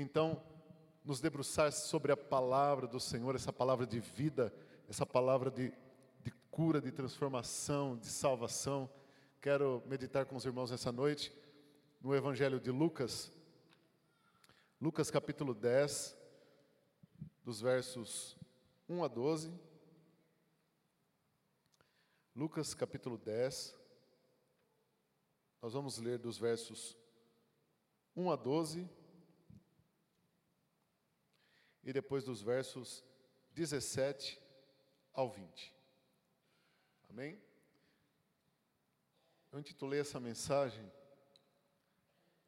então nos debruçar sobre a palavra do Senhor, essa palavra de vida, essa palavra de, de cura, de transformação, de salvação. Quero meditar com os irmãos essa noite no Evangelho de Lucas, Lucas capítulo 10, dos versos 1 a 12. Lucas capítulo 10, nós vamos ler dos versos 1 a 12 e depois dos versos 17 ao 20. Amém? Eu intitulei essa mensagem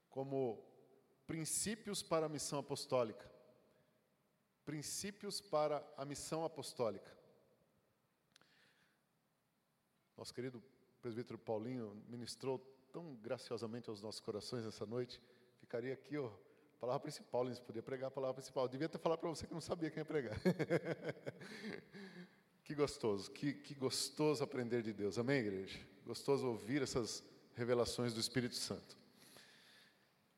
como Princípios para a Missão Apostólica. Princípios para a Missão Apostólica. Nosso querido presbítero Paulinho ministrou tão graciosamente aos nossos corações essa noite. Ficaria aqui, ó, palavra principal, Lins, podia pregar a palavra principal. Eu devia ter falado para você que não sabia quem ia pregar. que gostoso, que, que gostoso aprender de Deus. Amém, igreja? Gostoso ouvir essas revelações do Espírito Santo.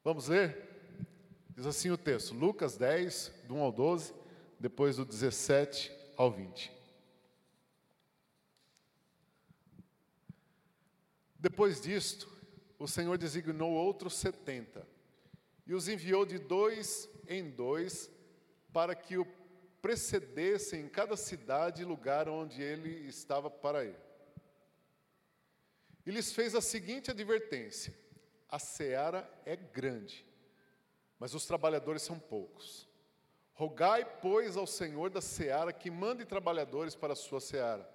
Vamos ler? Diz assim o texto, Lucas 10, do 1 ao 12, depois do 17 ao 20. Depois disto, o Senhor designou outros setenta e os enviou de dois em dois para que o precedessem em cada cidade e lugar onde ele estava para ir. E lhes fez a seguinte advertência: a seara é grande, mas os trabalhadores são poucos. Rogai, pois, ao Senhor da seara que mande trabalhadores para a sua seara.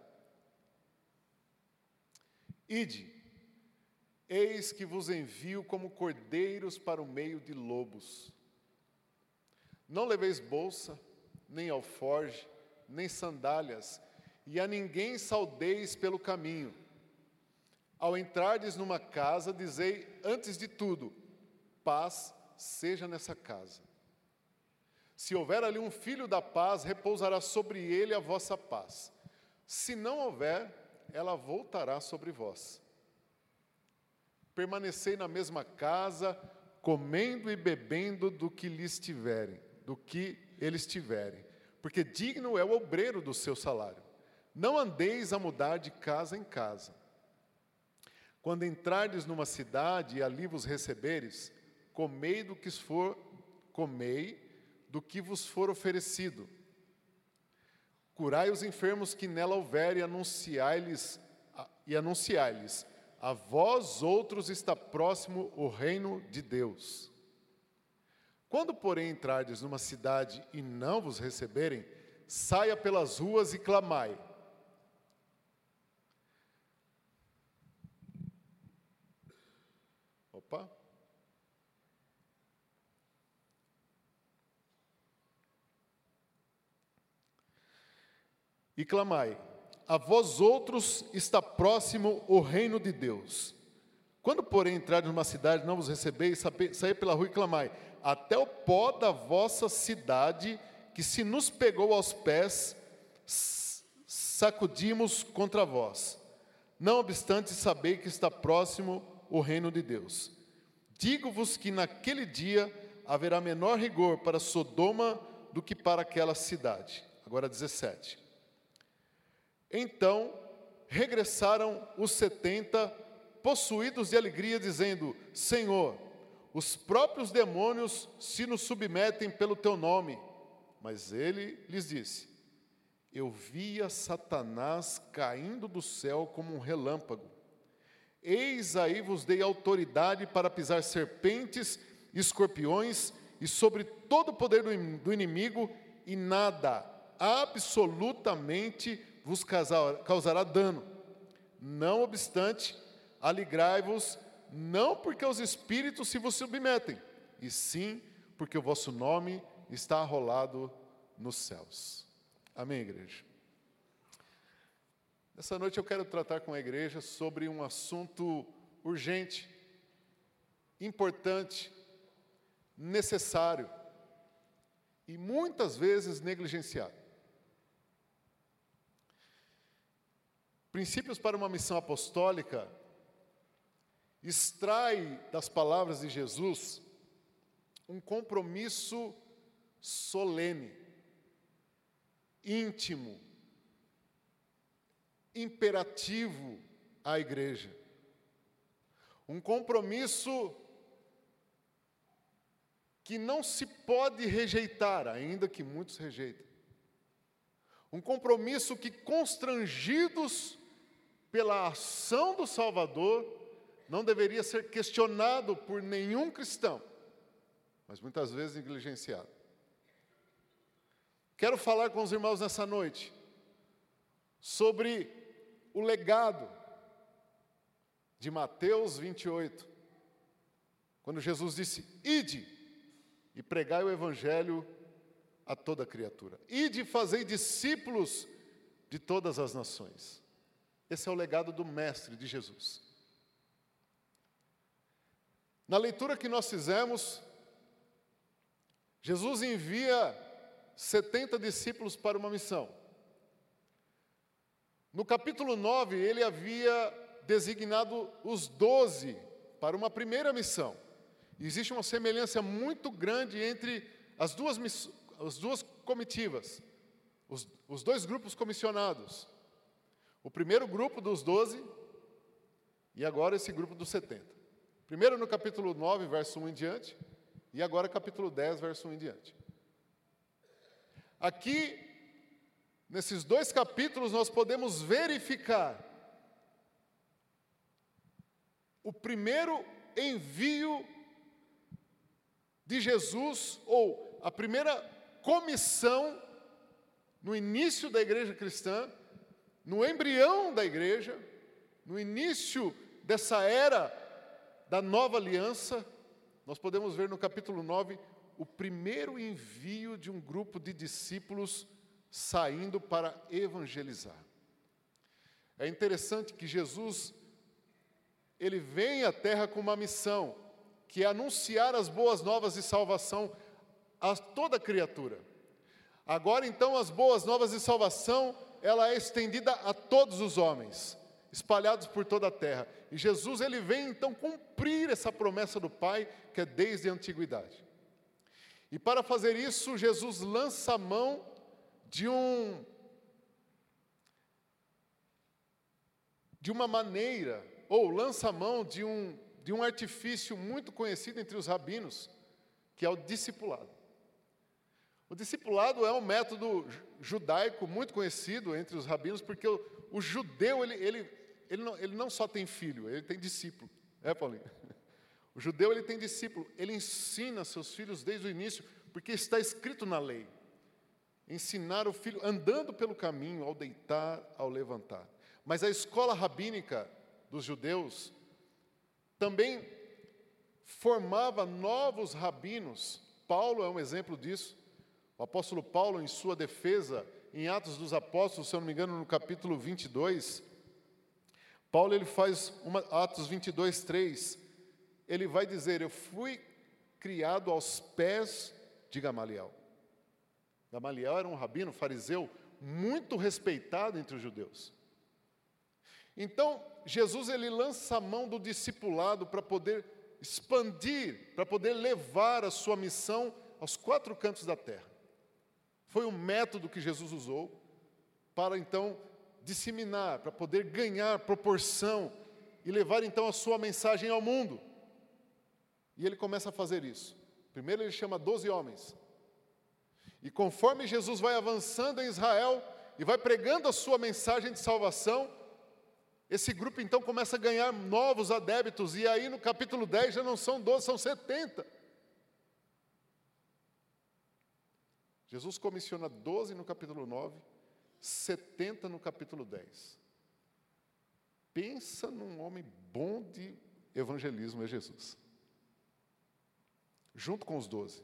Ide, eis que vos envio como cordeiros para o meio de lobos. Não leveis bolsa, nem alforge, nem sandálias, e a ninguém saudeis pelo caminho. Ao entrardes numa casa, dizei antes de tudo: paz seja nessa casa. Se houver ali um filho da paz, repousará sobre ele a vossa paz. Se não houver, ela voltará sobre vós. Permanecei na mesma casa, comendo e bebendo do que lhes tiverem, do que eles tiverem, porque digno é o obreiro do seu salário. Não andeis a mudar de casa em casa. Quando entrardes numa cidade e ali vos receberes, comei do que for, comei do que vos for oferecido. Curai os enfermos que nela houver e anunciai-lhes e anunciai-lhes: a vós outros está próximo o reino de Deus. Quando, porém, entrardes numa cidade e não vos receberem, saia pelas ruas e clamai: Opa. E clamai: A vós outros está próximo o reino de Deus. Quando, porém, entrares numa cidade, não vos recebeis, saí pela rua e clamai: Até o pó da vossa cidade, que se nos pegou aos pés, sacudimos contra vós. Não obstante, sabei que está próximo o reino de Deus. Digo-vos que naquele dia haverá menor rigor para Sodoma do que para aquela cidade. Agora 17. Então regressaram os setenta, possuídos de alegria, dizendo: Senhor, os próprios demônios se nos submetem pelo teu nome. Mas ele lhes disse: Eu via Satanás caindo do céu como um relâmpago. Eis aí vos dei autoridade para pisar serpentes, escorpiões e sobre todo o poder do inimigo, e nada, absolutamente, vos causará dano. Não obstante, alegrai-vos, não porque os espíritos se vos submetem, e sim porque o vosso nome está arrolado nos céus. Amém, igreja? Essa noite eu quero tratar com a igreja sobre um assunto urgente, importante, necessário e muitas vezes negligenciado. Princípios para uma missão apostólica extrai das palavras de Jesus um compromisso solene, íntimo, imperativo à igreja. Um compromisso que não se pode rejeitar, ainda que muitos rejeitem. Um compromisso que, constrangidos pela ação do Salvador, não deveria ser questionado por nenhum cristão, mas muitas vezes negligenciado. Quero falar com os irmãos nessa noite sobre o legado de Mateus 28, quando Jesus disse: Ide e pregai o Evangelho a toda criatura, ide e fazei discípulos de todas as nações. Esse é o legado do Mestre de Jesus. Na leitura que nós fizemos, Jesus envia 70 discípulos para uma missão. No capítulo 9, ele havia designado os doze para uma primeira missão. existe uma semelhança muito grande entre as duas, as duas comitivas, os, os dois grupos comissionados. O primeiro grupo dos doze e agora esse grupo dos setenta. Primeiro no capítulo 9, verso 1 em diante, e agora capítulo 10, verso 1 em diante. Aqui, nesses dois capítulos, nós podemos verificar o primeiro envio de Jesus, ou a primeira comissão no início da igreja cristã, no embrião da igreja, no início dessa era da nova aliança, nós podemos ver no capítulo 9 o primeiro envio de um grupo de discípulos saindo para evangelizar. É interessante que Jesus ele vem à terra com uma missão, que é anunciar as boas novas de salvação a toda criatura. Agora então as boas novas de salvação, ela é estendida a todos os homens, espalhados por toda a terra. E Jesus ele vem então cumprir essa promessa do Pai, que é desde a antiguidade. E para fazer isso, Jesus lança a mão de um de uma maneira ou lança a mão de um, de um artifício muito conhecido entre os rabinos, que é o discipulado. O discipulado é um método judaico muito conhecido entre os rabinos, porque o, o judeu, ele, ele, ele, não, ele não só tem filho, ele tem discípulo. É, Paulinho? O judeu, ele tem discípulo, ele ensina seus filhos desde o início, porque está escrito na lei. Ensinar o filho andando pelo caminho, ao deitar, ao levantar. Mas a escola rabínica dos judeus, também formava novos rabinos. Paulo é um exemplo disso. O apóstolo Paulo, em sua defesa, em Atos dos Apóstolos, se eu não me engano, no capítulo 22, Paulo ele faz uma, Atos 22, 3, ele vai dizer: Eu fui criado aos pés de Gamaliel. Gamaliel era um rabino fariseu muito respeitado entre os judeus. Então, Jesus ele lança a mão do discipulado para poder expandir, para poder levar a sua missão aos quatro cantos da terra. Foi um método que Jesus usou para então disseminar, para poder ganhar proporção e levar então a sua mensagem ao mundo. E ele começa a fazer isso. Primeiro ele chama doze homens. E conforme Jesus vai avançando em Israel e vai pregando a sua mensagem de salvação, esse grupo então começa a ganhar novos adébitos, e aí no capítulo 10 já não são 12, são 70. Jesus comissiona 12 no capítulo 9, 70 no capítulo 10. Pensa num homem bom de evangelismo, é Jesus. Junto com os 12.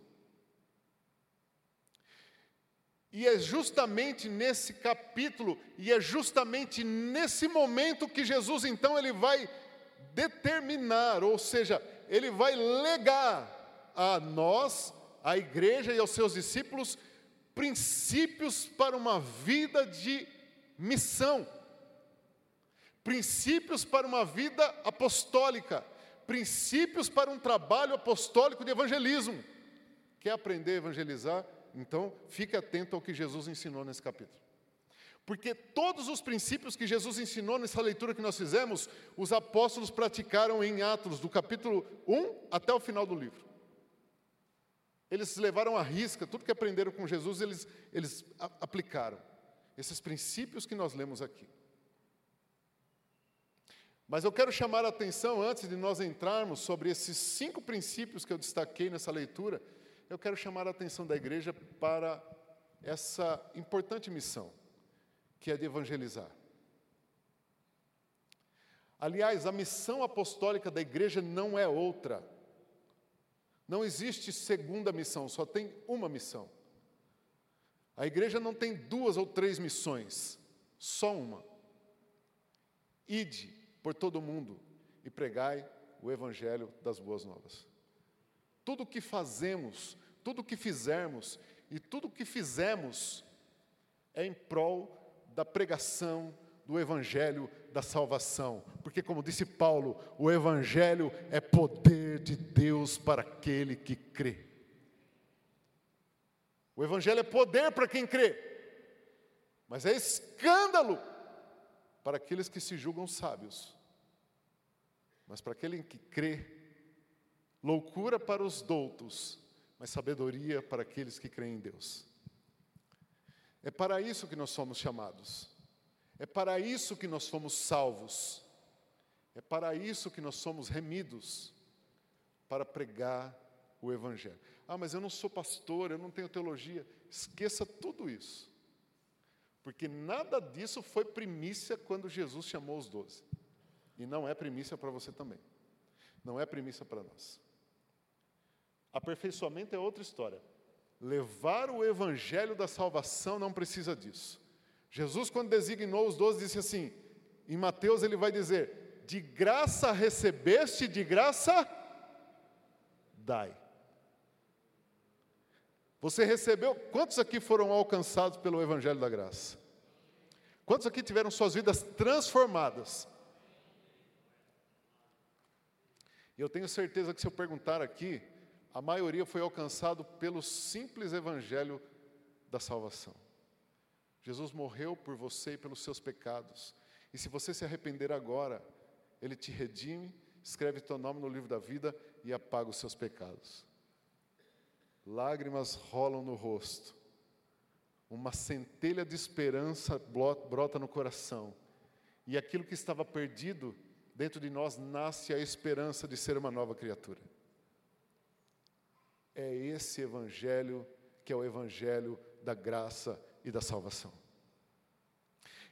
E é justamente nesse capítulo, e é justamente nesse momento que Jesus então ele vai determinar, ou seja, ele vai legar a nós, a igreja e aos seus discípulos, princípios para uma vida de missão, princípios para uma vida apostólica, princípios para um trabalho apostólico de evangelismo. Quer aprender a evangelizar? Então, fique atento ao que Jesus ensinou nesse capítulo. Porque todos os princípios que Jesus ensinou nessa leitura que nós fizemos, os apóstolos praticaram em Atos, do capítulo 1 até o final do livro. Eles levaram à risca, tudo que aprenderam com Jesus, eles, eles aplicaram. Esses princípios que nós lemos aqui. Mas eu quero chamar a atenção, antes de nós entrarmos sobre esses cinco princípios que eu destaquei nessa leitura, eu quero chamar a atenção da igreja para essa importante missão que é de evangelizar. Aliás, a missão apostólica da igreja não é outra. Não existe segunda missão, só tem uma missão. A igreja não tem duas ou três missões, só uma. Ide por todo o mundo e pregai o evangelho das boas novas. Tudo o que fazemos, tudo o que fizermos e tudo o que fizemos é em prol da pregação do Evangelho da salvação. Porque, como disse Paulo, o Evangelho é poder de Deus para aquele que crê. O Evangelho é poder para quem crê, mas é escândalo para aqueles que se julgam sábios. Mas para aquele que crê, loucura para os doutos, mas sabedoria para aqueles que creem em Deus. É para isso que nós somos chamados. É para isso que nós fomos salvos. É para isso que nós somos remidos para pregar o Evangelho. Ah, mas eu não sou pastor, eu não tenho teologia. Esqueça tudo isso. Porque nada disso foi primícia quando Jesus chamou os doze. E não é primícia para você também. Não é primícia para nós. Aperfeiçoamento é outra história. Levar o evangelho da salvação não precisa disso. Jesus, quando designou os doze, disse assim: em Mateus ele vai dizer: de graça recebeste, de graça dai. Você recebeu, quantos aqui foram alcançados pelo Evangelho da Graça? Quantos aqui tiveram suas vidas transformadas? E eu tenho certeza que se eu perguntar aqui, a maioria foi alcançado pelo simples evangelho da salvação. Jesus morreu por você e pelos seus pecados. E se você se arrepender agora, ele te redime, escreve teu nome no livro da vida e apaga os seus pecados. Lágrimas rolam no rosto. Uma centelha de esperança brota no coração. E aquilo que estava perdido dentro de nós nasce a esperança de ser uma nova criatura. É esse evangelho que é o evangelho da graça e da salvação.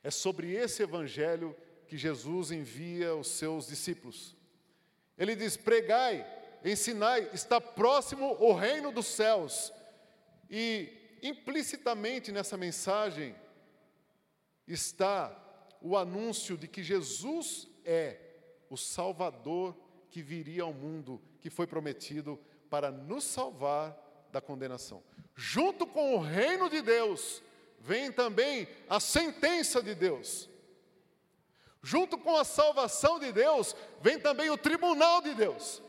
É sobre esse evangelho que Jesus envia os seus discípulos. Ele diz: pregai, ensinai, está próximo o reino dos céus. E implicitamente nessa mensagem está o anúncio de que Jesus é o Salvador que viria ao mundo, que foi prometido para nos salvar da condenação. Junto com o reino de Deus, vem também a sentença de Deus. Junto com a salvação de Deus, vem também o tribunal de Deus.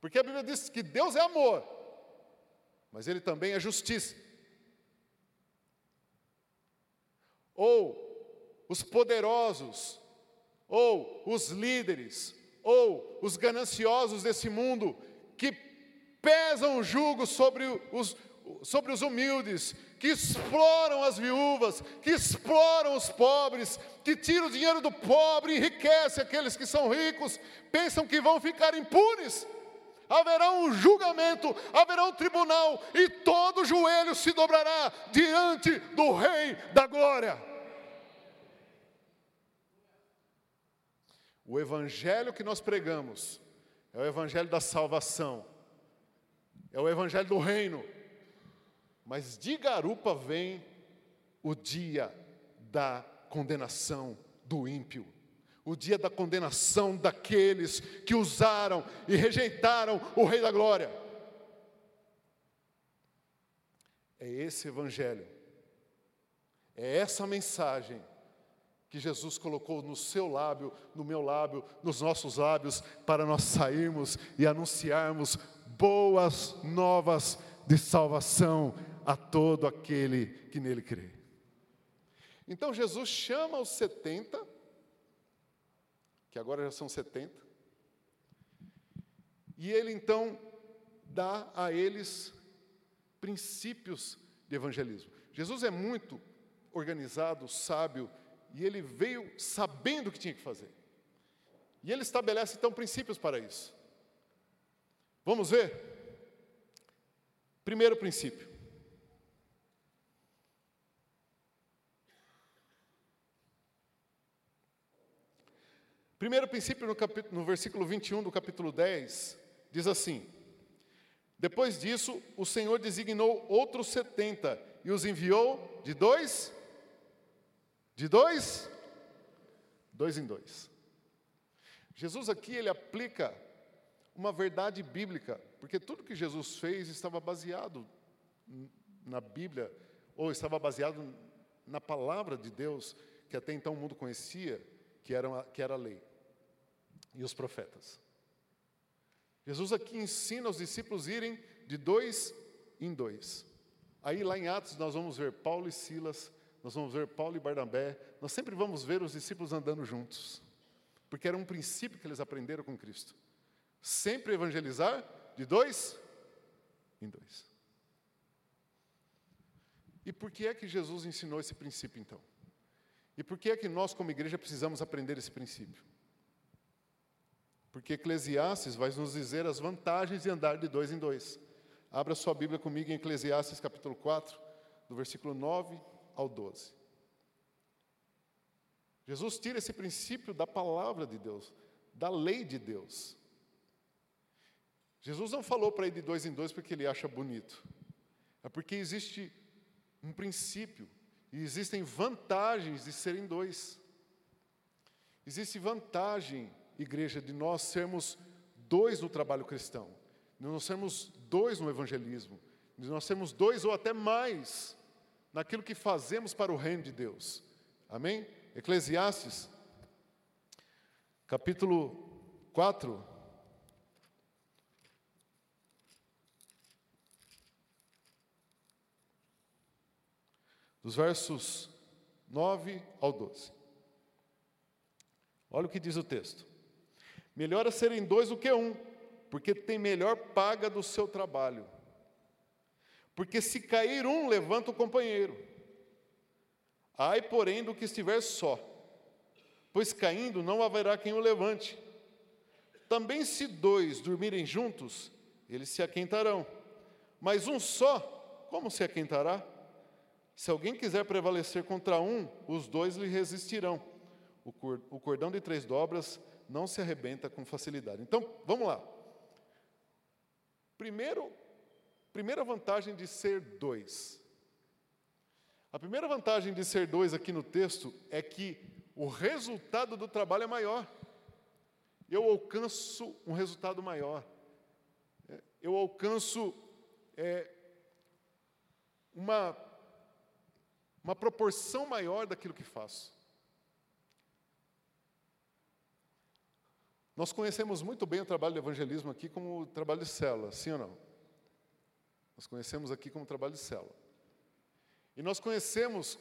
Porque a Bíblia diz que Deus é amor, mas Ele também é justiça. Ou os poderosos, ou os líderes, ou os gananciosos desse mundo, que pesam o jugo sobre os, sobre os humildes, que exploram as viúvas, que exploram os pobres, que tiram o dinheiro do pobre, enriquece aqueles que são ricos, pensam que vão ficar impunes. Haverá um julgamento, haverá um tribunal, e todo joelho se dobrará diante do Rei da Glória. O evangelho que nós pregamos é o evangelho da salvação, é o evangelho do reino. Mas de garupa vem o dia da condenação do ímpio, o dia da condenação daqueles que usaram e rejeitaram o Rei da Glória. É esse evangelho, é essa mensagem que Jesus colocou no seu lábio, no meu lábio, nos nossos lábios, para nós sairmos e anunciarmos boas novas de salvação a todo aquele que nele crê. Então Jesus chama os 70, que agora já são 70, e ele então dá a eles princípios de evangelismo. Jesus é muito organizado, sábio, e ele veio sabendo o que tinha que fazer. E ele estabelece então princípios para isso. Vamos ver? Primeiro princípio. Primeiro princípio, no, capítulo, no versículo 21 do capítulo 10, diz assim: Depois disso, o Senhor designou outros setenta e os enviou de dois, de dois, dois em dois. Jesus aqui ele aplica uma verdade bíblica, porque tudo que Jesus fez estava baseado na Bíblia, ou estava baseado na palavra de Deus, que até então o mundo conhecia, que era, que era a lei, e os profetas. Jesus aqui ensina os discípulos irem de dois em dois. Aí lá em Atos nós vamos ver Paulo e Silas, nós vamos ver Paulo e Barnabé, nós sempre vamos ver os discípulos andando juntos, porque era um princípio que eles aprenderam com Cristo. Sempre evangelizar de dois em dois. E por que é que Jesus ensinou esse princípio então? E por que é que nós, como igreja, precisamos aprender esse princípio? Porque Eclesiastes vai nos dizer as vantagens de andar de dois em dois. Abra sua Bíblia comigo em Eclesiastes capítulo 4, do versículo 9 ao 12. Jesus tira esse princípio da palavra de Deus, da lei de Deus. Jesus não falou para ir de dois em dois porque ele acha bonito. É porque existe um princípio e existem vantagens de serem dois. Existe vantagem, igreja, de nós sermos dois no trabalho cristão, de nós sermos dois no evangelismo, de nós sermos dois ou até mais naquilo que fazemos para o reino de Deus. Amém? Eclesiastes, capítulo 4, dos versos 9 ao 12. Olha o que diz o texto. Melhor é serem dois do que um, porque tem melhor paga do seu trabalho. Porque se cair um, levanta o companheiro. Ai, porém, do que estiver só, pois caindo não haverá quem o levante. Também se dois dormirem juntos, eles se aquentarão. Mas um só, como se aquentará? Se alguém quiser prevalecer contra um, os dois lhe resistirão. O cordão de três dobras não se arrebenta com facilidade. Então, vamos lá. Primeiro, primeira vantagem de ser dois. A primeira vantagem de ser dois aqui no texto é que o resultado do trabalho é maior. Eu alcanço um resultado maior. Eu alcanço é, uma uma proporção maior daquilo que faço. Nós conhecemos muito bem o trabalho de evangelismo aqui como trabalho de célula, sim ou não? Nós conhecemos aqui como trabalho de célula. E nós conhecemos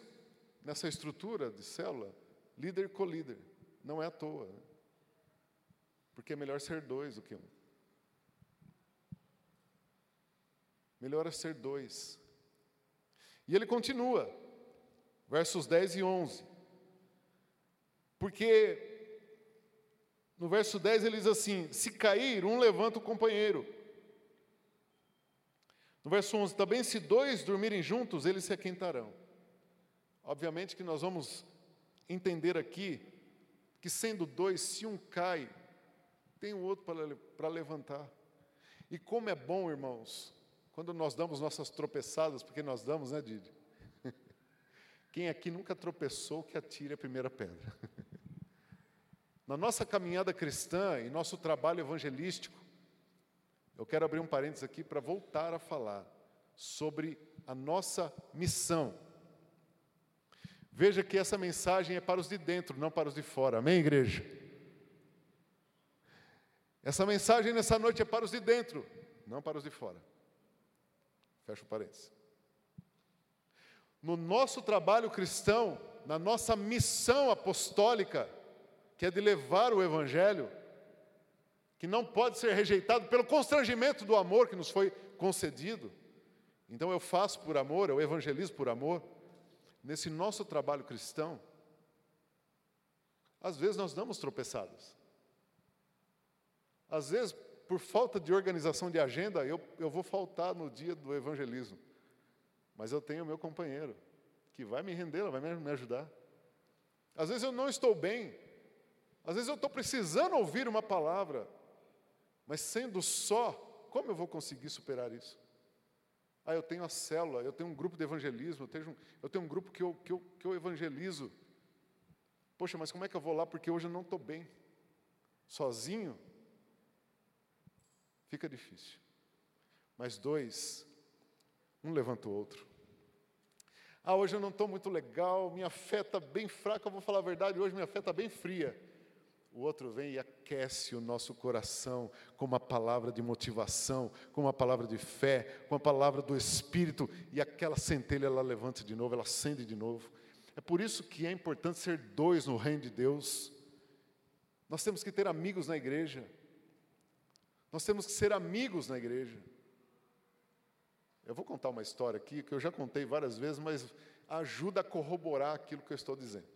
nessa estrutura de célula líder com líder. Não é à toa. Né? Porque é melhor ser dois do que um. Melhor é ser dois. E ele continua versos 10 e 11. Porque no verso 10 ele diz assim: Se cair, um levanta o companheiro. No verso 11, também se dois dormirem juntos, eles se aquentarão. Obviamente que nós vamos entender aqui que sendo dois, se um cai, tem o outro para levantar. E como é bom, irmãos, quando nós damos nossas tropeçadas, porque nós damos, né, Didi? Quem aqui nunca tropeçou, que atire a primeira pedra. Na nossa caminhada cristã e nosso trabalho evangelístico, eu quero abrir um parênteses aqui para voltar a falar sobre a nossa missão. Veja que essa mensagem é para os de dentro, não para os de fora. Amém, igreja? Essa mensagem nessa noite é para os de dentro, não para os de fora. Fecha o parênteses. No nosso trabalho cristão, na nossa missão apostólica, que é de levar o Evangelho, que não pode ser rejeitado pelo constrangimento do amor que nos foi concedido. Então eu faço por amor, eu evangelizo por amor. Nesse nosso trabalho cristão, às vezes nós damos tropeçadas. Às vezes, por falta de organização de agenda, eu, eu vou faltar no dia do evangelismo. Mas eu tenho meu companheiro, que vai me render, vai me ajudar. Às vezes eu não estou bem, às vezes eu estou precisando ouvir uma palavra, mas sendo só, como eu vou conseguir superar isso? Ah, eu tenho a célula, eu tenho um grupo de evangelismo, eu tenho, eu tenho um grupo que eu, que, eu, que eu evangelizo. Poxa, mas como é que eu vou lá porque hoje eu não estou bem? Sozinho? Fica difícil. Mas dois, um levanta o outro. Ah, hoje eu não estou muito legal, minha fé está bem fraca, eu vou falar a verdade, hoje minha fé está bem fria. O outro vem e aquece o nosso coração com uma palavra de motivação, com uma palavra de fé, com a palavra do Espírito, e aquela centelha ela levanta de novo, ela acende de novo. É por isso que é importante ser dois no reino de Deus. Nós temos que ter amigos na igreja. Nós temos que ser amigos na igreja. Eu vou contar uma história aqui que eu já contei várias vezes, mas ajuda a corroborar aquilo que eu estou dizendo.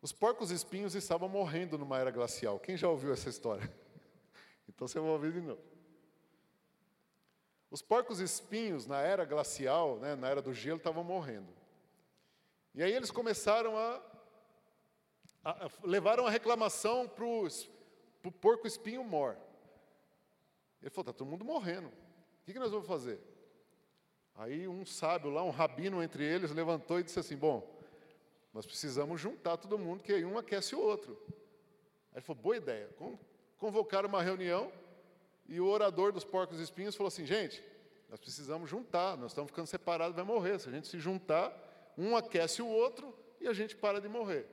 Os porcos espinhos estavam morrendo numa era glacial. Quem já ouviu essa história? Então você vai ouvir de novo. Os porcos espinhos na era glacial, né, na era do gelo, estavam morrendo. E aí eles começaram a, a, a levaram a reclamação para o porco espinho mor. Ele falou: está todo mundo morrendo. O que, que nós vamos fazer? Aí um sábio lá, um rabino entre eles, levantou e disse assim: Bom, nós precisamos juntar todo mundo, que aí um aquece o outro. Aí ele falou, boa ideia. Convocaram uma reunião e o orador dos porcos espinhos falou assim, gente, nós precisamos juntar, nós estamos ficando separados, vai morrer. Se a gente se juntar, um aquece o outro e a gente para de morrer.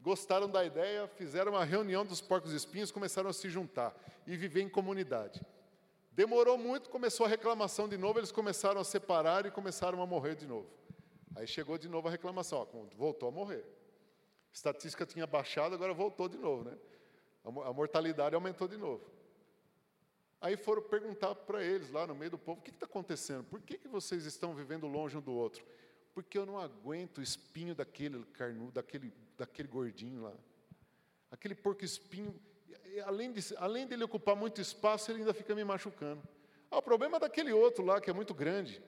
Gostaram da ideia, fizeram uma reunião dos porcos espinhos, começaram a se juntar e viver em comunidade. Demorou muito, começou a reclamação de novo, eles começaram a separar e começaram a morrer de novo. Aí chegou de novo a reclamação, ó, voltou a morrer. Estatística tinha baixado, agora voltou de novo, né? A mortalidade aumentou de novo. Aí foram perguntar para eles lá no meio do povo: o que está acontecendo? Por que, que vocês estão vivendo longe um do outro? Porque eu não aguento o espinho daquele carnudo, daquele, daquele gordinho lá. Aquele porco espinho, além, de, além dele ocupar muito espaço, ele ainda fica me machucando. Ah, o problema é daquele outro lá, que é muito grande.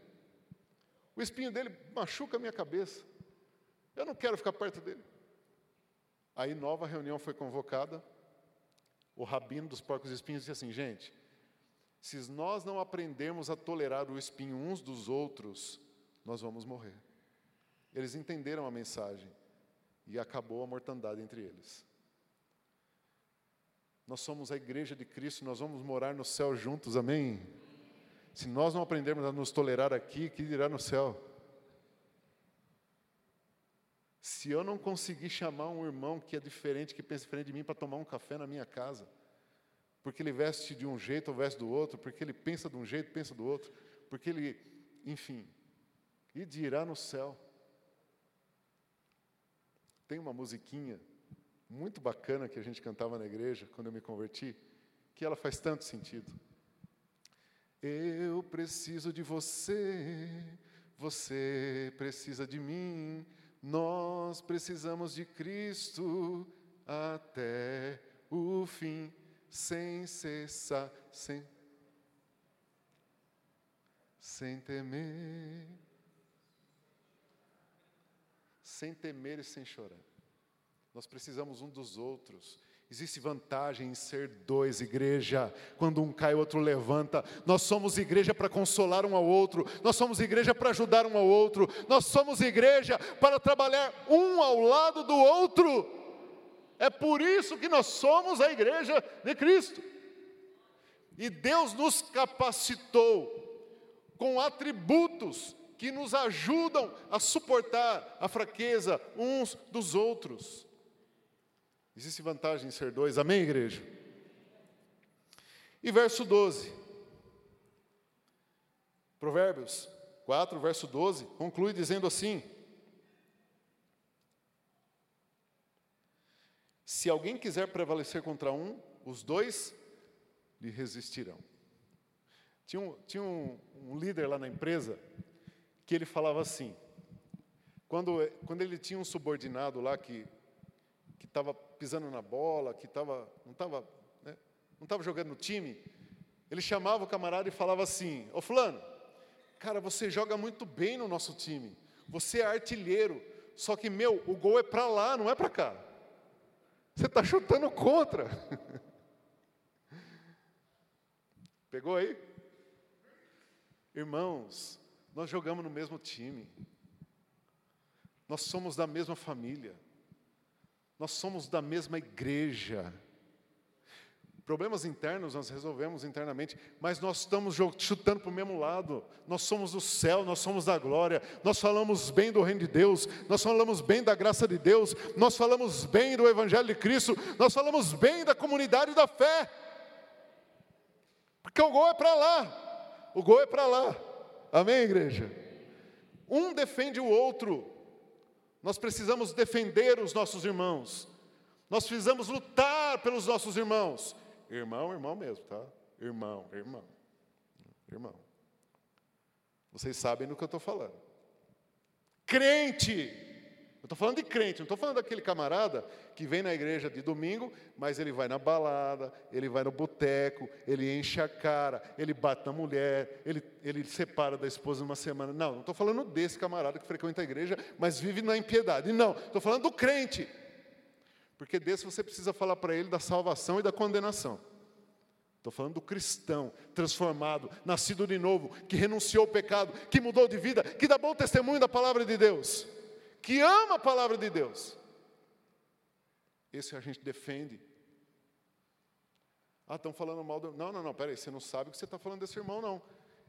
O espinho dele machuca a minha cabeça. Eu não quero ficar perto dele. Aí nova reunião foi convocada. O rabino dos porcos espinhos disse assim: gente, se nós não aprendermos a tolerar o espinho uns dos outros, nós vamos morrer. Eles entenderam a mensagem e acabou a mortandade entre eles. Nós somos a igreja de Cristo, nós vamos morar no céu juntos, amém? Se nós não aprendermos a nos tolerar aqui, que dirá no céu? Se eu não conseguir chamar um irmão que é diferente, que pensa diferente de mim, para tomar um café na minha casa, porque ele veste de um jeito ou veste do outro, porque ele pensa de um jeito, pensa do outro, porque ele, enfim, e dirá no céu. Tem uma musiquinha muito bacana que a gente cantava na igreja quando eu me converti, que ela faz tanto sentido. Eu preciso de você, você precisa de mim, nós precisamos de Cristo até o fim, sem cessar, sem, sem temer, sem temer e sem chorar. Nós precisamos um dos outros. Existe vantagem em ser dois, igreja. Quando um cai, o outro levanta. Nós somos igreja para consolar um ao outro. Nós somos igreja para ajudar um ao outro. Nós somos igreja para trabalhar um ao lado do outro. É por isso que nós somos a igreja de Cristo. E Deus nos capacitou com atributos que nos ajudam a suportar a fraqueza uns dos outros. Existe vantagem em ser dois, amém, igreja? E verso 12: Provérbios 4, verso 12, conclui dizendo assim: Se alguém quiser prevalecer contra um, os dois lhe resistirão. Tinha um, tinha um, um líder lá na empresa que ele falava assim: quando, quando ele tinha um subordinado lá que estava pisando na bola, que tava, não estava né, não tava jogando no time, ele chamava o camarada e falava assim: Ô Fulano, cara, você joga muito bem no nosso time, você é artilheiro, só que, meu, o gol é para lá, não é para cá. Você está chutando contra. Pegou aí? Irmãos, nós jogamos no mesmo time. Nós somos da mesma família. Nós somos da mesma igreja. Problemas internos nós resolvemos internamente, mas nós estamos chutando para o mesmo lado. Nós somos do céu, nós somos da glória. Nós falamos bem do reino de Deus, nós falamos bem da graça de Deus, nós falamos bem do evangelho de Cristo, nós falamos bem da comunidade da fé. Porque o gol é para lá. O gol é para lá. Amém, igreja? Um defende o outro. Nós precisamos defender os nossos irmãos. Nós precisamos lutar pelos nossos irmãos. Irmão, irmão mesmo, tá? Irmão, irmão. Irmão. Vocês sabem do que eu estou falando. Crente. Eu estou falando de crente, não estou falando daquele camarada que vem na igreja de domingo, mas ele vai na balada, ele vai no boteco, ele enche a cara, ele bate na mulher, ele, ele separa da esposa uma semana. Não, não estou falando desse camarada que frequenta a igreja, mas vive na impiedade. Não, estou falando do crente. Porque desse você precisa falar para ele da salvação e da condenação. Estou falando do cristão transformado, nascido de novo, que renunciou ao pecado, que mudou de vida, que dá bom testemunho da palavra de Deus, que ama a palavra de Deus. Esse a gente defende. Ah, estão falando mal do. Não, não, não, peraí, você não sabe o que você está falando desse irmão, não.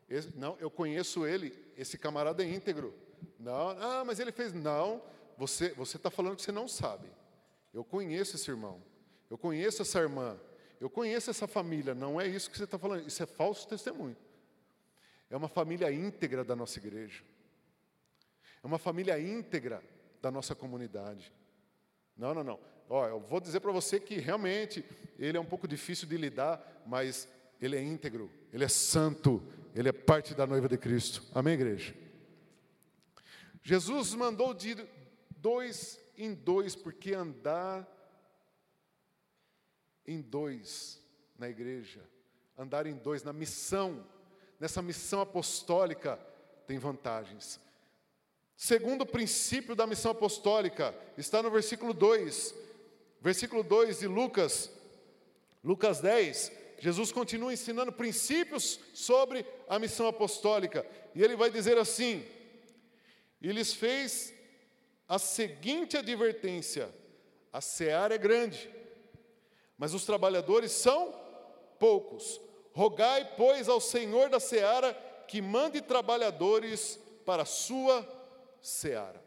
Esse, não, eu conheço ele, esse camarada é íntegro. Não, ah, mas ele fez. Não, você está falando que você não sabe. Eu conheço esse irmão, eu conheço essa irmã, eu conheço essa família. Não é isso que você está falando, isso é falso testemunho. É uma família íntegra da nossa igreja, é uma família íntegra da nossa comunidade. Não, não, não. Ó, eu vou dizer para você que realmente ele é um pouco difícil de lidar, mas ele é íntegro, ele é santo, ele é parte da noiva de Cristo. Amém, igreja? Jesus mandou de dois em dois, porque andar em dois na igreja, andar em dois na missão, nessa missão apostólica, tem vantagens. Segundo princípio da missão apostólica, está no versículo 2. Versículo 2 de Lucas, Lucas 10. Jesus continua ensinando princípios sobre a missão apostólica. E ele vai dizer assim: E lhes fez a seguinte advertência: a seara é grande, mas os trabalhadores são poucos. Rogai, pois, ao Senhor da seara que mande trabalhadores para a sua seara.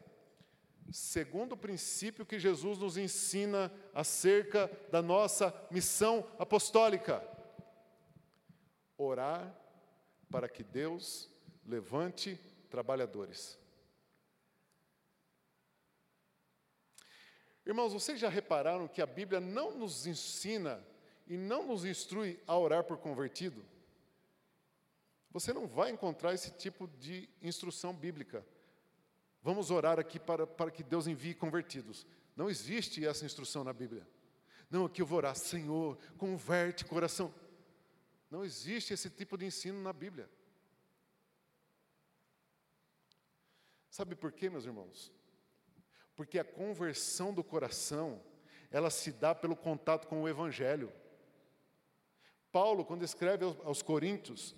Segundo princípio que Jesus nos ensina acerca da nossa missão apostólica: orar para que Deus levante trabalhadores. Irmãos, vocês já repararam que a Bíblia não nos ensina e não nos instrui a orar por convertido? Você não vai encontrar esse tipo de instrução bíblica. Vamos orar aqui para, para que Deus envie convertidos. Não existe essa instrução na Bíblia. Não, aqui eu vou orar, Senhor, converte coração. Não existe esse tipo de ensino na Bíblia. Sabe por quê, meus irmãos? Porque a conversão do coração, ela se dá pelo contato com o Evangelho. Paulo, quando escreve aos Coríntios,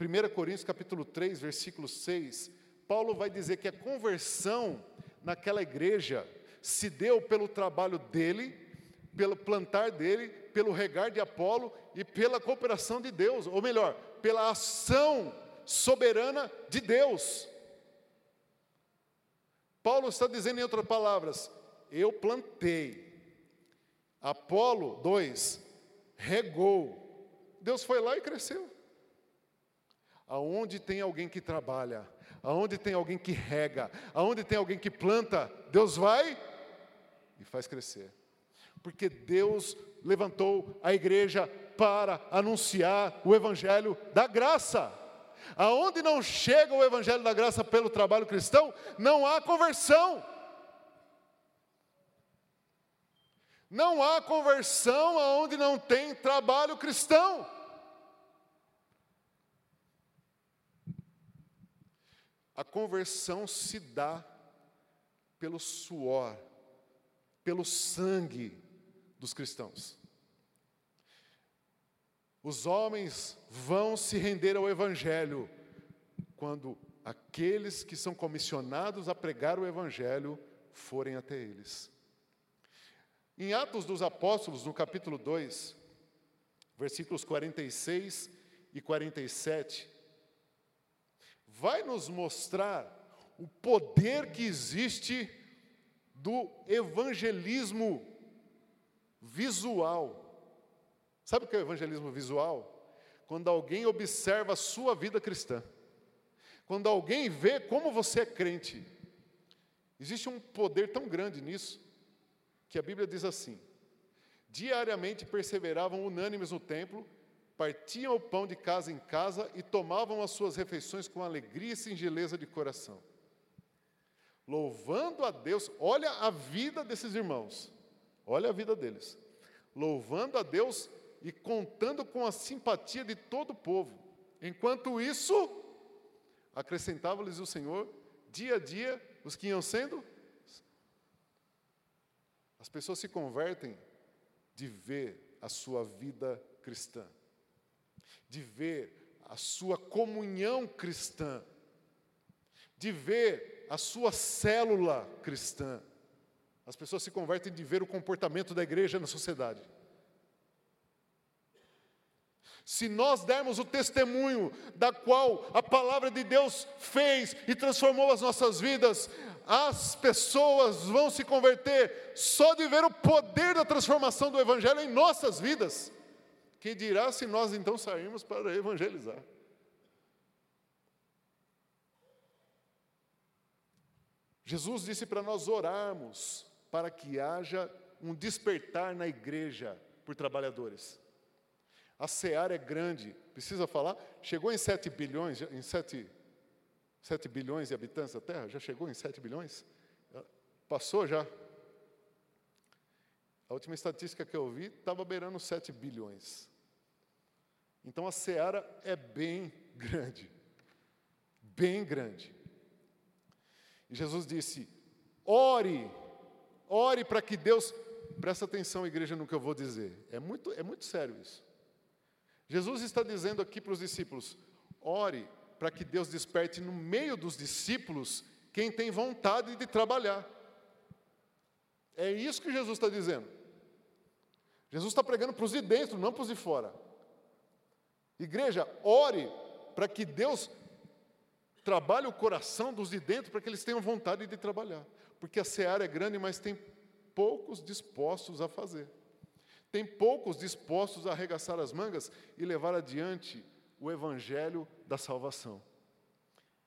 1 Coríntios capítulo 3, versículo 6, Paulo vai dizer que a conversão naquela igreja se deu pelo trabalho dele, pelo plantar dele, pelo regar de Apolo e pela cooperação de Deus, ou melhor, pela ação soberana de Deus. Paulo está dizendo em outras palavras: eu plantei. Apolo 2 regou. Deus foi lá e cresceu. aonde tem alguém que trabalha, aonde tem alguém que rega, aonde tem alguém que planta, Deus vai e faz crescer. Porque Deus levantou a igreja para anunciar o evangelho da graça. Aonde não chega o evangelho da graça pelo trabalho cristão, não há conversão. Não há conversão aonde não tem trabalho cristão. A conversão se dá pelo suor, pelo sangue dos cristãos. Os homens vão se render ao Evangelho quando aqueles que são comissionados a pregar o Evangelho forem até eles. Em Atos dos Apóstolos, no capítulo 2, versículos 46 e 47, vai nos mostrar o poder que existe do evangelismo visual. Sabe o que é o evangelismo visual? Quando alguém observa a sua vida cristã. Quando alguém vê como você é crente. Existe um poder tão grande nisso, que a Bíblia diz assim: diariamente perseveravam unânimes no templo, partiam o pão de casa em casa e tomavam as suas refeições com alegria e singeleza de coração. Louvando a Deus, olha a vida desses irmãos, olha a vida deles. Louvando a Deus e contando com a simpatia de todo o povo. Enquanto isso, acrescentava-lhes o Senhor, dia a dia, os que iam sendo. As pessoas se convertem de ver a sua vida cristã, de ver a sua comunhão cristã, de ver a sua célula cristã. As pessoas se convertem de ver o comportamento da igreja na sociedade. Se nós dermos o testemunho da qual a palavra de Deus fez e transformou as nossas vidas, as pessoas vão se converter só de ver o poder da transformação do Evangelho em nossas vidas. Que dirá se nós então sairmos para evangelizar? Jesus disse para nós orarmos para que haja um despertar na igreja por trabalhadores. A seara é grande, precisa falar? Chegou em 7 bilhões, em 7, 7 bilhões de habitantes da Terra? Já chegou em 7 bilhões? Passou já? A última estatística que eu vi estava beirando 7 bilhões. Então a seara é bem grande. Bem grande. E Jesus disse: ore, ore para que Deus. Presta atenção, igreja, no que eu vou dizer. É muito, é muito sério isso. Jesus está dizendo aqui para os discípulos: ore para que Deus desperte no meio dos discípulos quem tem vontade de trabalhar. É isso que Jesus está dizendo. Jesus está pregando para os de dentro, não para os de fora. Igreja, ore para que Deus trabalhe o coração dos de dentro para que eles tenham vontade de trabalhar. Porque a seara é grande, mas tem poucos dispostos a fazer. Tem poucos dispostos a arregaçar as mangas e levar adiante o evangelho da salvação.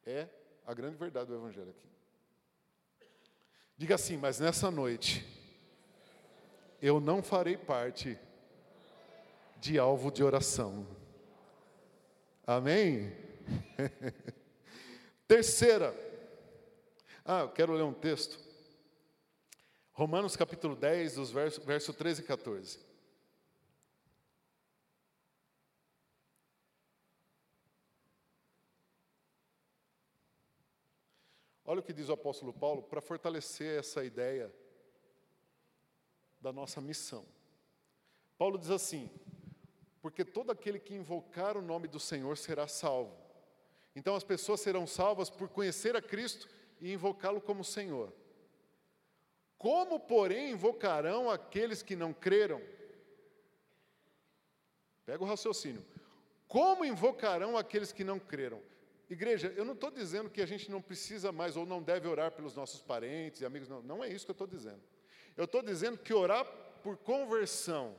É a grande verdade do evangelho aqui. Diga assim, mas nessa noite eu não farei parte de alvo de oração. Amém? Terceira. Ah, eu quero ler um texto. Romanos capítulo 10, dos versos verso 13 e 14. Olha o que diz o apóstolo Paulo para fortalecer essa ideia da nossa missão. Paulo diz assim: porque todo aquele que invocar o nome do Senhor será salvo. Então as pessoas serão salvas por conhecer a Cristo e invocá-lo como Senhor. Como, porém, invocarão aqueles que não creram? Pega o raciocínio. Como invocarão aqueles que não creram? Igreja, eu não estou dizendo que a gente não precisa mais ou não deve orar pelos nossos parentes e amigos, não, não é isso que eu estou dizendo. Eu estou dizendo que orar por conversão,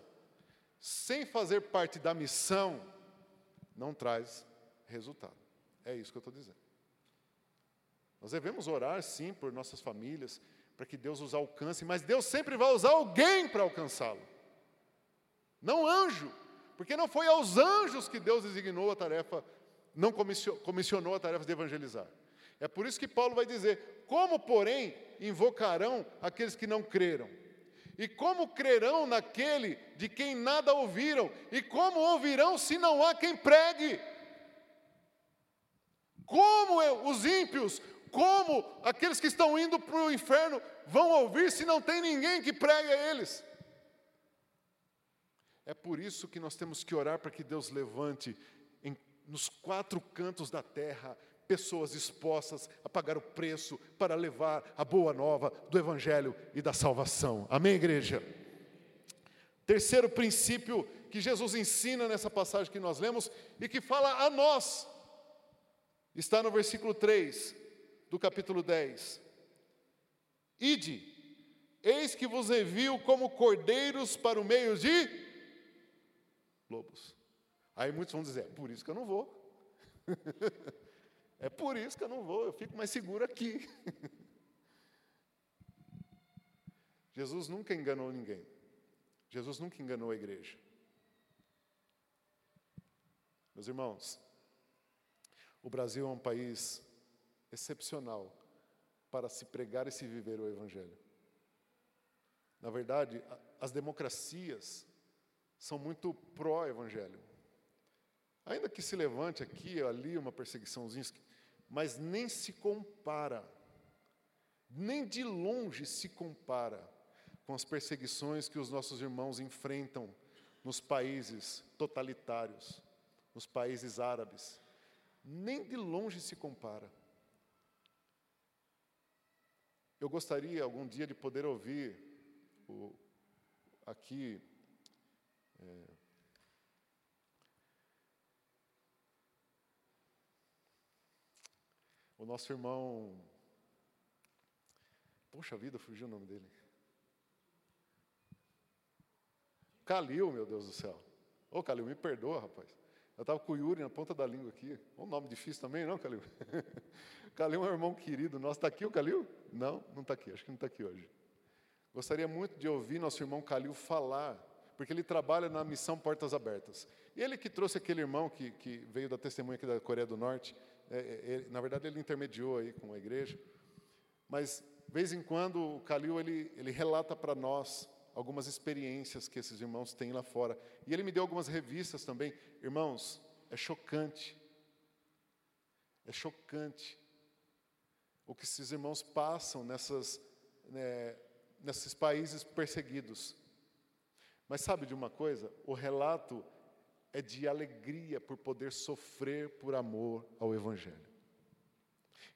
sem fazer parte da missão, não traz resultado. É isso que eu estou dizendo. Nós devemos orar, sim, por nossas famílias, para que Deus os alcance, mas Deus sempre vai usar alguém para alcançá-lo. Não anjo, porque não foi aos anjos que Deus designou a tarefa, não comissionou a tarefa de evangelizar. É por isso que Paulo vai dizer: Como, porém, invocarão aqueles que não creram? E como crerão naquele de quem nada ouviram? E como ouvirão se não há quem pregue? Como os ímpios, como aqueles que estão indo para o inferno vão ouvir se não tem ninguém que pregue a eles? É por isso que nós temos que orar para que Deus levante em, nos quatro cantos da terra pessoas dispostas a pagar o preço para levar a boa nova do Evangelho e da salvação. Amém, igreja? Terceiro princípio que Jesus ensina nessa passagem que nós lemos e que fala a nós, está no versículo 3 do capítulo 10. Ide, eis que vos envio como cordeiros para o meio de lobos. Aí muitos vão dizer, é por isso que eu não vou. É por isso que eu não vou, eu fico mais seguro aqui. Jesus nunca enganou ninguém. Jesus nunca enganou a igreja. Meus irmãos, o Brasil é um país excepcional para se pregar e se viver o Evangelho. Na verdade, as democracias são muito pró-Evangelho. Ainda que se levante aqui ou ali uma perseguiçãozinha, mas nem se compara, nem de longe se compara com as perseguições que os nossos irmãos enfrentam nos países totalitários, nos países árabes. Nem de longe se compara. Eu gostaria algum dia de poder ouvir o, aqui é, O nosso irmão. Poxa vida, fugiu o nome dele. Calil, meu Deus do céu. Ô Calil, me perdoa, rapaz. Eu estava com o Yuri na ponta da língua aqui. Um nome difícil também, não, Calil? Calil é um irmão querido nosso. Está aqui o Calil? Não, não está aqui. Acho que não está aqui hoje. Gostaria muito de ouvir nosso irmão Calil falar, porque ele trabalha na missão Portas Abertas. Ele que trouxe aquele irmão que, que veio da testemunha aqui da Coreia do Norte, ele, na verdade ele intermediou aí com a igreja, mas de vez em quando o Calil ele, ele relata para nós algumas experiências que esses irmãos têm lá fora. E ele me deu algumas revistas também. Irmãos, é chocante. É chocante o que esses irmãos passam nessas, né, nesses países perseguidos. Mas sabe de uma coisa? O relato é de alegria por poder sofrer por amor ao Evangelho.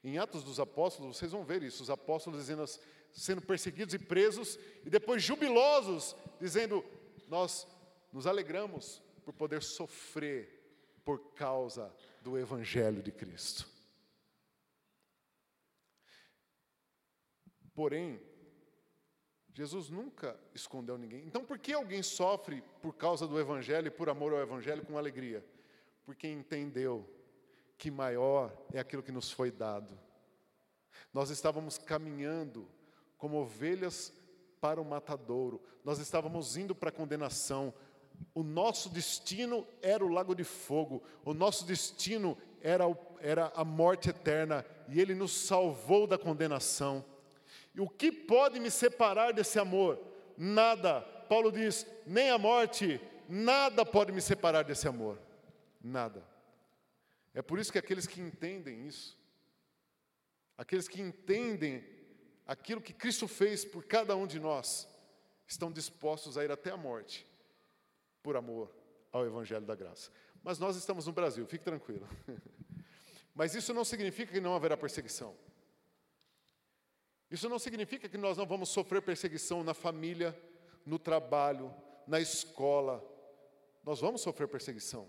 Em Atos dos Apóstolos, vocês vão ver isso, os apóstolos dizendo, sendo perseguidos e presos, e depois jubilosos, dizendo: Nós nos alegramos por poder sofrer por causa do Evangelho de Cristo. Porém, Jesus nunca escondeu ninguém. Então, por que alguém sofre por causa do Evangelho e por amor ao Evangelho com alegria? Porque entendeu que maior é aquilo que nos foi dado. Nós estávamos caminhando como ovelhas para o matadouro, nós estávamos indo para a condenação. O nosso destino era o lago de fogo, o nosso destino era, era a morte eterna, e Ele nos salvou da condenação. E o que pode me separar desse amor? Nada. Paulo diz: nem a morte, nada pode me separar desse amor. Nada. É por isso que aqueles que entendem isso, aqueles que entendem aquilo que Cristo fez por cada um de nós, estão dispostos a ir até a morte, por amor ao Evangelho da Graça. Mas nós estamos no Brasil, fique tranquilo. Mas isso não significa que não haverá perseguição. Isso não significa que nós não vamos sofrer perseguição na família, no trabalho, na escola. Nós vamos sofrer perseguição.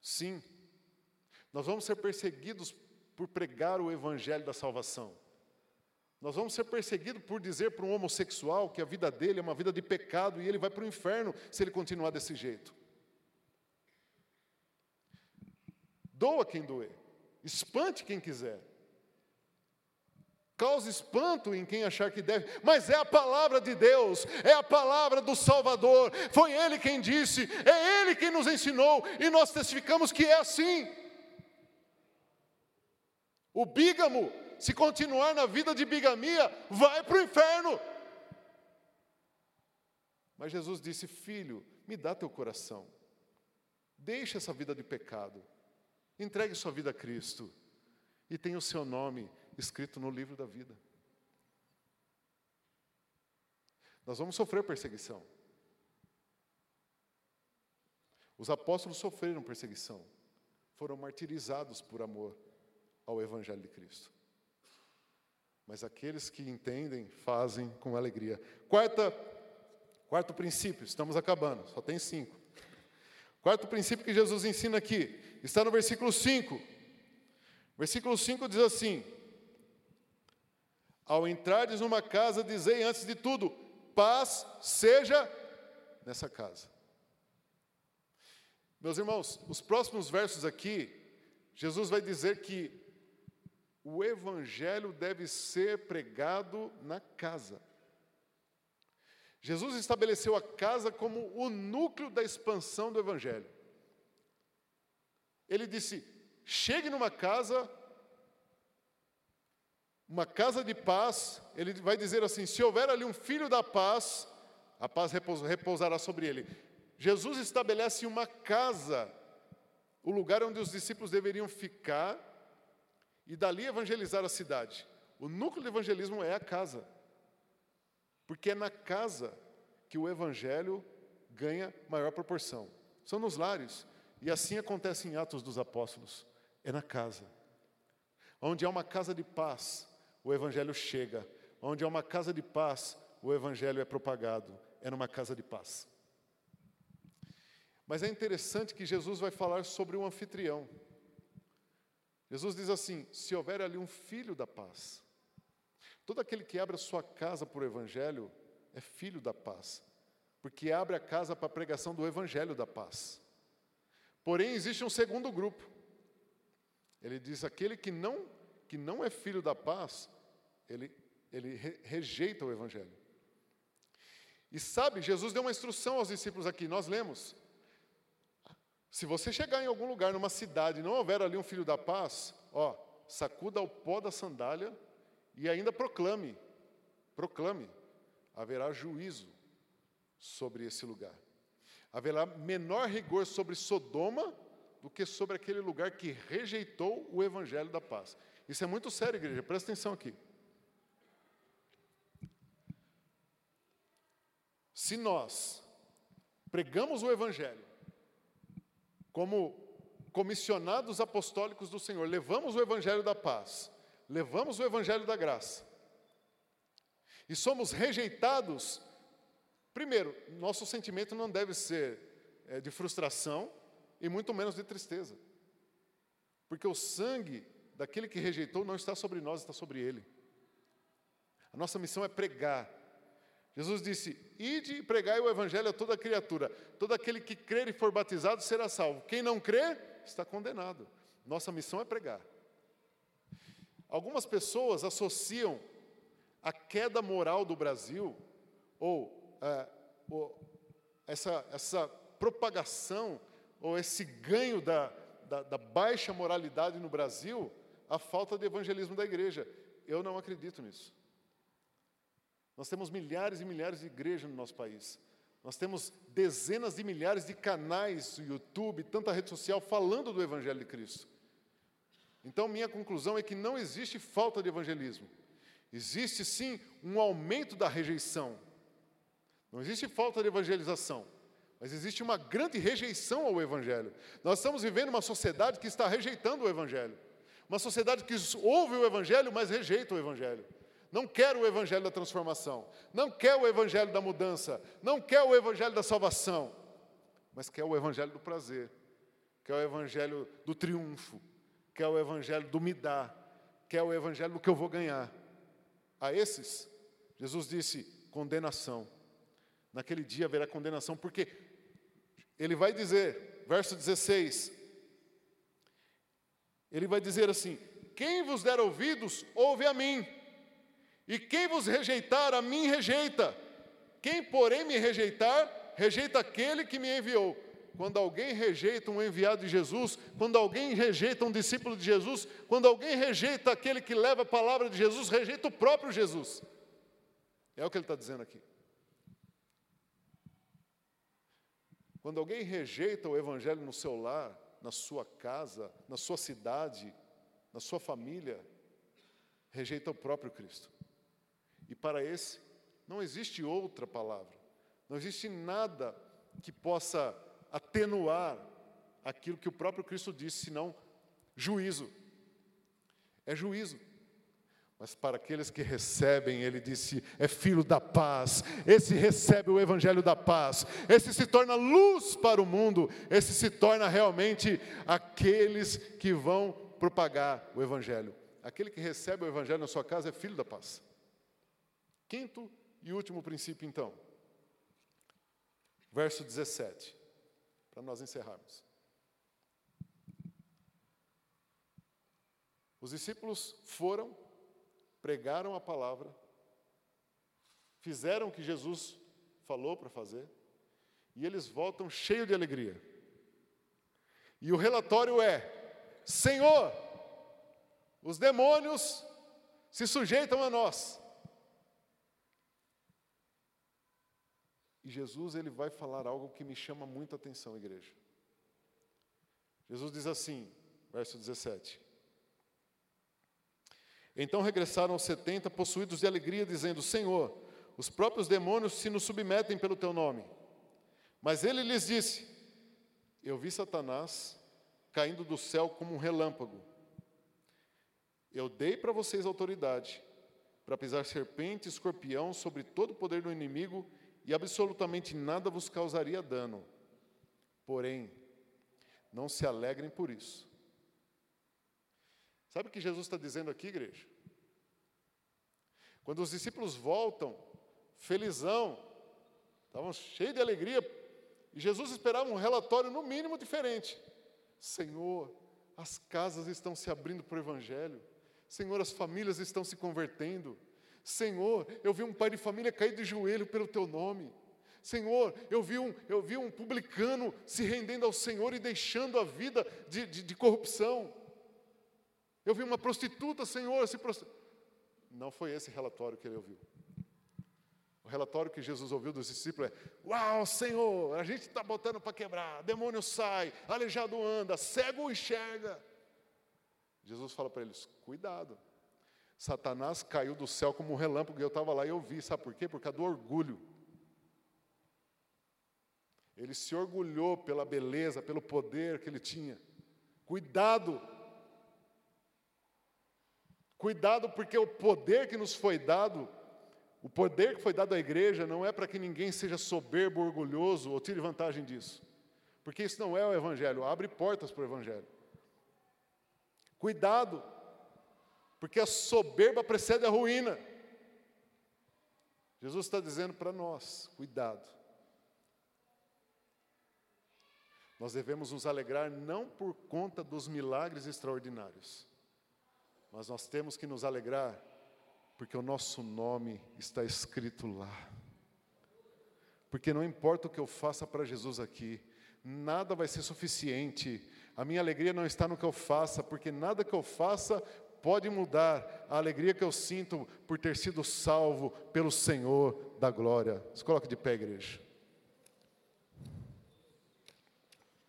Sim. Nós vamos ser perseguidos por pregar o evangelho da salvação. Nós vamos ser perseguidos por dizer para um homossexual que a vida dele é uma vida de pecado e ele vai para o inferno se ele continuar desse jeito. Doa quem doer. espante quem quiser. Cause espanto em quem achar que deve, mas é a palavra de Deus, é a palavra do Salvador, foi Ele quem disse, é Ele quem nos ensinou, e nós testificamos que é assim. O bígamo, se continuar na vida de bigamia, vai para o inferno. Mas Jesus disse: Filho, me dá teu coração, deixe essa vida de pecado, entregue sua vida a Cristo, e tenha o seu nome escrito no livro da vida. Nós vamos sofrer perseguição. Os apóstolos sofreram perseguição, foram martirizados por amor ao Evangelho de Cristo. Mas aqueles que entendem, fazem com alegria. Quarta, quarto princípio, estamos acabando, só tem cinco. Quarto princípio que Jesus ensina aqui, está no versículo 5. Versículo 5 diz assim: ao entrares numa casa, dizei antes de tudo: paz seja nessa casa. Meus irmãos, os próximos versos aqui, Jesus vai dizer que o evangelho deve ser pregado na casa. Jesus estabeleceu a casa como o núcleo da expansão do evangelho. Ele disse: chegue numa casa uma casa de paz, ele vai dizer assim: se houver ali um filho da paz, a paz repousará sobre ele. Jesus estabelece uma casa, o lugar onde os discípulos deveriam ficar e dali evangelizar a cidade. O núcleo do evangelismo é a casa, porque é na casa que o evangelho ganha maior proporção. São nos lares, e assim acontece em Atos dos Apóstolos, é na casa. Onde há uma casa de paz, o Evangelho chega. Onde há uma casa de paz, o Evangelho é propagado. É numa casa de paz. Mas é interessante que Jesus vai falar sobre o um anfitrião. Jesus diz assim: se houver ali um filho da paz, todo aquele que abre a sua casa para o Evangelho é filho da paz, porque abre a casa para a pregação do Evangelho da paz. Porém, existe um segundo grupo. Ele diz: aquele que não, que não é filho da paz, ele, ele re, rejeita o Evangelho. E sabe, Jesus deu uma instrução aos discípulos aqui, nós lemos. Se você chegar em algum lugar, numa cidade, e não houver ali um filho da paz, ó, sacuda o pó da sandália e ainda proclame, proclame, haverá juízo sobre esse lugar. Haverá menor rigor sobre Sodoma do que sobre aquele lugar que rejeitou o evangelho da paz. Isso é muito sério, igreja, presta atenção aqui. Se nós pregamos o Evangelho como comissionados apostólicos do Senhor, levamos o Evangelho da paz, levamos o Evangelho da graça, e somos rejeitados, primeiro, nosso sentimento não deve ser é, de frustração e muito menos de tristeza, porque o sangue daquele que rejeitou não está sobre nós, está sobre ele. A nossa missão é pregar, Jesus disse: Ide e pregai o evangelho a toda criatura. Todo aquele que crer e for batizado será salvo. Quem não crê está condenado. Nossa missão é pregar. Algumas pessoas associam a queda moral do Brasil, ou, é, ou essa, essa propagação, ou esse ganho da, da, da baixa moralidade no Brasil, à falta de evangelismo da igreja. Eu não acredito nisso. Nós temos milhares e milhares de igrejas no nosso país. Nós temos dezenas de milhares de canais YouTube, tanta rede social falando do Evangelho de Cristo. Então, minha conclusão é que não existe falta de evangelismo. Existe sim um aumento da rejeição. Não existe falta de evangelização, mas existe uma grande rejeição ao Evangelho. Nós estamos vivendo uma sociedade que está rejeitando o Evangelho. Uma sociedade que ouve o Evangelho, mas rejeita o Evangelho não quer o evangelho da transformação, não quer o evangelho da mudança, não quer o evangelho da salvação, mas quer o evangelho do prazer, quer o evangelho do triunfo, quer o evangelho do me dar, quer o evangelho do que eu vou ganhar. A esses, Jesus disse: condenação. Naquele dia haverá condenação, porque ele vai dizer, verso 16: Ele vai dizer assim: Quem vos der ouvidos, ouve a mim. E quem vos rejeitar, a mim rejeita. Quem, porém, me rejeitar, rejeita aquele que me enviou. Quando alguém rejeita um enviado de Jesus, quando alguém rejeita um discípulo de Jesus, quando alguém rejeita aquele que leva a palavra de Jesus, rejeita o próprio Jesus. É o que ele está dizendo aqui. Quando alguém rejeita o Evangelho no seu lar, na sua casa, na sua cidade, na sua família, rejeita o próprio Cristo. E para esse, não existe outra palavra, não existe nada que possa atenuar aquilo que o próprio Cristo disse, senão juízo. É juízo. Mas para aqueles que recebem, ele disse, é filho da paz. Esse recebe o evangelho da paz. Esse se torna luz para o mundo. Esse se torna realmente aqueles que vão propagar o evangelho. Aquele que recebe o evangelho na sua casa é filho da paz. Quinto e último princípio, então. Verso 17, para nós encerrarmos. Os discípulos foram pregaram a palavra, fizeram o que Jesus falou para fazer, e eles voltam cheios de alegria. E o relatório é: Senhor, os demônios se sujeitam a nós. E Jesus ele vai falar algo que me chama muito a atenção, igreja. Jesus diz assim, verso 17: então regressaram os setenta, possuídos de alegria, dizendo: Senhor, os próprios demônios se nos submetem pelo teu nome. Mas ele lhes disse: Eu vi Satanás caindo do céu como um relâmpago. Eu dei para vocês autoridade para pisar serpente e escorpião sobre todo o poder do inimigo e absolutamente nada vos causaria dano. Porém, não se alegrem por isso Sabe o que Jesus está dizendo aqui, igreja? Quando os discípulos voltam, felizão, estavam cheios de alegria, e Jesus esperava um relatório no mínimo diferente. Senhor, as casas estão se abrindo para o Evangelho. Senhor, as famílias estão se convertendo. Senhor, eu vi um pai de família cair de joelho pelo teu nome. Senhor, eu vi um, eu vi um publicano se rendendo ao Senhor e deixando a vida de, de, de corrupção. Eu vi uma prostituta, Senhor, se prostituir. Não foi esse relatório que ele ouviu. O relatório que Jesus ouviu dos discípulos é: Uau, Senhor, a gente está botando para quebrar, demônio sai, aleijado anda, cego enxerga. Jesus fala para eles: Cuidado, Satanás caiu do céu como um relâmpago e eu estava lá e eu vi, sabe por quê? Por causa do orgulho. Ele se orgulhou pela beleza, pelo poder que ele tinha. Cuidado, Cuidado, porque o poder que nos foi dado, o poder que foi dado à igreja, não é para que ninguém seja soberbo, orgulhoso ou tire vantagem disso. Porque isso não é o Evangelho, abre portas para o Evangelho. Cuidado, porque a soberba precede a ruína. Jesus está dizendo para nós: cuidado. Nós devemos nos alegrar não por conta dos milagres extraordinários, mas nós temos que nos alegrar, porque o nosso nome está escrito lá. Porque não importa o que eu faça para Jesus aqui, nada vai ser suficiente. A minha alegria não está no que eu faça, porque nada que eu faça pode mudar a alegria que eu sinto por ter sido salvo pelo Senhor da glória. Se coloque de pé, igreja.